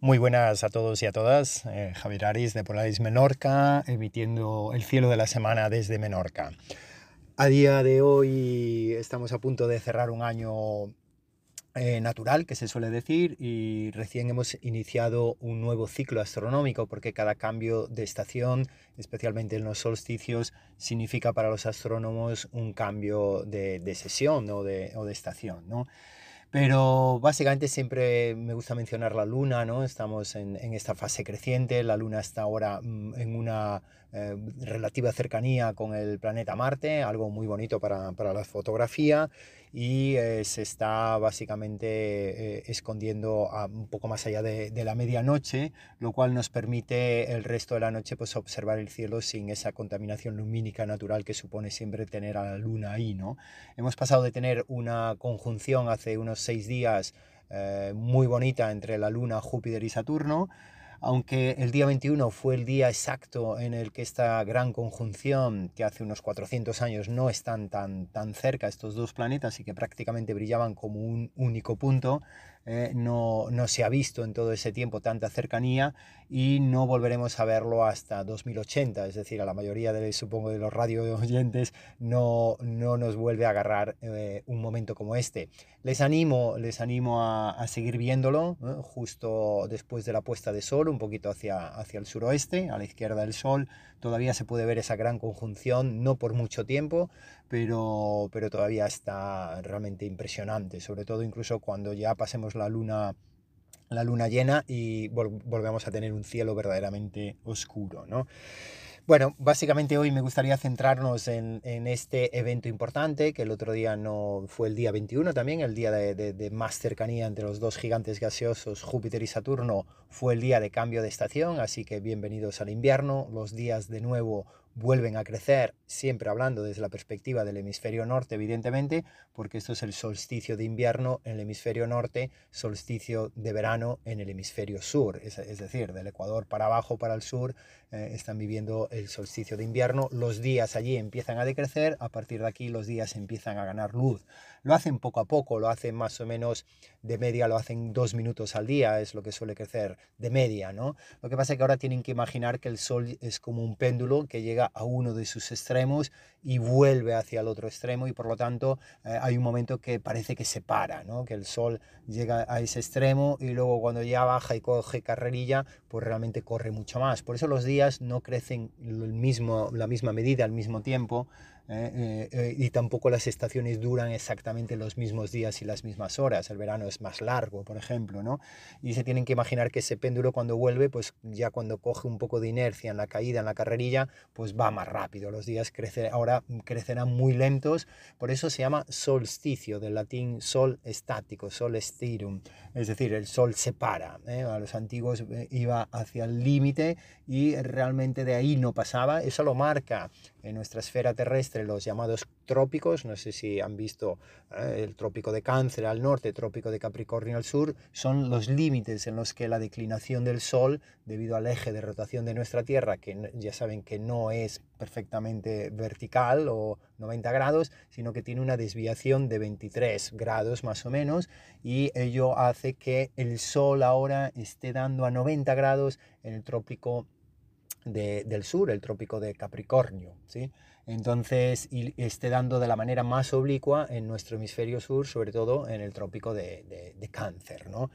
Muy buenas a todos y a todas. Eh, Javier Aris de Polaris Menorca, emitiendo el cielo de la semana desde Menorca. A día de hoy estamos a punto de cerrar un año eh, natural, que se suele decir, y recién hemos iniciado un nuevo ciclo astronómico, porque cada cambio de estación, especialmente en los solsticios, significa para los astrónomos un cambio de, sesión o de, o de estación. ¿no? Pero básicamente siempre me gusta mencionar la luna, ¿no? Estamos en, en esta fase creciente, la luna está ahora mm, en una eh, relativa cercanía con el planeta Marte, algo muy bonito para, para la fotografía y eh, se está básicamente eh, escondiendo a un poco más allá de, de, la medianoche, lo cual nos permite el resto de la noche pues, observar el cielo sin esa contaminación lumínica natural que supone siempre tener a la luna ahí. ¿no? Hemos pasado de tener una conjunción hace unos seis días muy bonita entre la luna, Júpiter y Saturno, aunque el día 21 fue el día exacto en el que esta gran conjunción, que hace unos 400 años no están tan, tan cerca estos dos planetas y que prácticamente brillaban como un único punto, eh, no, no, se ha visto en todo ese tiempo tanta cercanía y no volveremos a verlo hasta 2080, es decir, a la mayoría de, supongo, de los radio oyentes no, no nos vuelve a agarrar eh, un momento como este. Les animo, les animo a, a seguir viéndolo ¿eh? justo después de la puesta de sol, un poquito hacia, hacia el suroeste, a la izquierda del sol, todavía se puede ver esa gran conjunción, no por mucho tiempo, pero, pero todavía está realmente impresionante, sobre todo incluso cuando ya pasemos la luna la luna llena y volvemos a tener un cielo verdaderamente oscuro, ¿no? Bueno, básicamente hoy me gustaría centrarnos en, este evento importante, que el otro día no fue el día 21 también, el día de, de, más cercanía entre los dos gigantes gaseosos, Júpiter y Saturno, fue el día de cambio de estación, así que bienvenidos al invierno, los días de nuevo vuelven a crecer, siempre hablando desde la perspectiva del hemisferio norte, evidentemente, porque esto es el solsticio de invierno en el hemisferio norte, solsticio de verano en el hemisferio sur, es, es decir, del Ecuador para abajo, para el sur, eh, están viviendo el solsticio de invierno, los días allí empiezan a decrecer, a partir de aquí los días empiezan a ganar luz. Lo hacen poco a poco, lo hacen más o menos de media, lo hacen dos minutos al día, es lo que suele crecer de media, ¿no? Lo que pasa es que ahora tienen que imaginar que el sol es como un péndulo que llega a uno de sus extremos y vuelve hacia el otro extremo y por lo tanto eh, hay un momento que parece que se para, ¿no? que el sol llega a ese extremo y luego cuando ya baja y coge carrerilla, pues realmente corre mucho más. Por eso los días no crecen la misma medida al mismo tiempo, ¿eh? Eh, eh, y tampoco las estaciones duran exactamente los mismos días y las mismas horas. El verano es más largo, por ejemplo, ¿no? Y se tienen que imaginar que ese péndulo cuando vuelve, pues ya cuando coge un poco de inercia en la caída, en la carrerilla, pues va más rápido. Los días crecen, ahora crecerán muy lentos, por eso se llama solsticio, del latín sol estático, sol estirum, es decir, el sol se para. A los antiguos iba hacia el límite y realmente de ahí no pasaba. Eso lo marca en nuestra esfera terrestre los llamados trópicos, no sé si han visto eh, el trópico de Cáncer al norte, el trópico de Capricornio al sur, son los límites en los que la declinación del Sol, debido al eje de rotación de nuestra Tierra, que ya saben que no es perfectamente vertical o 90 grados, sino que tiene una desviación de 23 grados más o menos, y ello hace que el Sol ahora esté dando a 90 grados en el trópico de, del sur, el trópico de Capricornio, ¿sí? Entonces, y esté dando de la manera más oblicua en nuestro hemisferio sur, sobre todo en el trópico de, Cáncer, ¿no?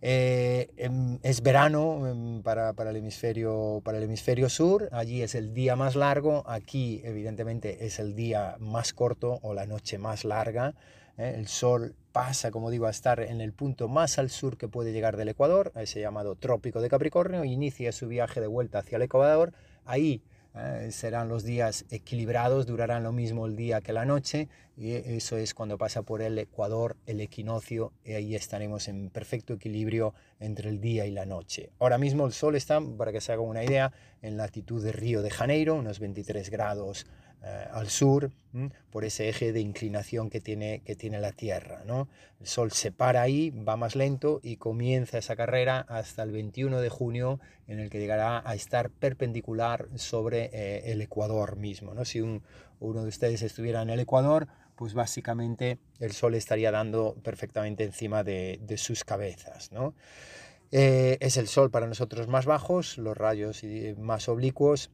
Eh, em, es verano em, para, el hemisferio, para el hemisferio sur, allí es el día más largo, aquí evidentemente es el día más corto o la noche más larga, ¿eh? el sol pasa, como digo, a estar en el punto más al sur que puede llegar del Ecuador, ese llamado trópico de Capricornio, inicia su viaje de vuelta hacia el Ecuador, ahí eh, serán los días equilibrados, durarán lo mismo el día que la noche, y eso es cuando pasa por el Ecuador, el equinoccio, y ahí estaremos en perfecto equilibrio entre el día y la noche. Ahora mismo el Sol está, para que se haga una idea, en latitud de Río de Janeiro, unos 23 grados al sur, por ese eje de inclinación que tiene, que tiene la Tierra. ¿no? El Sol se para ahí, va más lento y comienza esa carrera hasta el 21 de junio, en el que llegará a estar perpendicular sobre eh, el Ecuador mismo. ¿no? Si un, uno de ustedes estuviera en el Ecuador, pues básicamente el Sol estaría dando perfectamente encima de, de sus cabezas. ¿no? Eh, es el Sol para nosotros más bajos, los rayos más oblicuos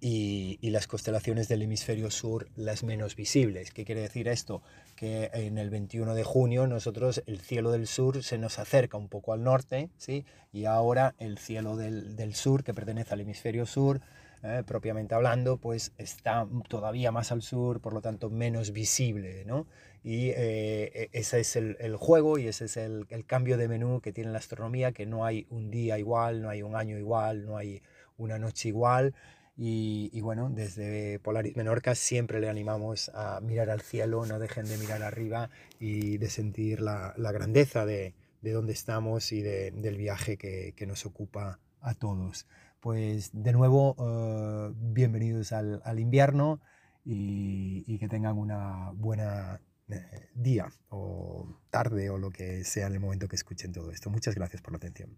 y, las constelaciones del hemisferio sur las menos visibles. ¿Qué quiere decir esto? Que en el 21 de junio nosotros el cielo del sur se nos acerca un poco al norte, ¿sí? Y ahora el cielo del, del sur, que pertenece al hemisferio sur, eh, propiamente hablando, pues está todavía más al sur, por lo tanto menos visible, ¿no? Y eh, e, ese es el, el, juego y ese es el, el cambio de menú que tiene la astronomía, que no hay un día igual, no hay un año igual, no hay una noche igual, y, bueno, desde Polaris Menorca siempre le animamos a mirar al cielo, no dejen de mirar arriba y de sentir la, la grandeza de, de dónde estamos y de, del viaje que, que, nos ocupa a todos. Pues de nuevo, uh, bienvenidos al, al invierno y, y, que tengan una buena eh, día o tarde o lo que sea en el momento que escuchen todo esto. Muchas gracias por la atención.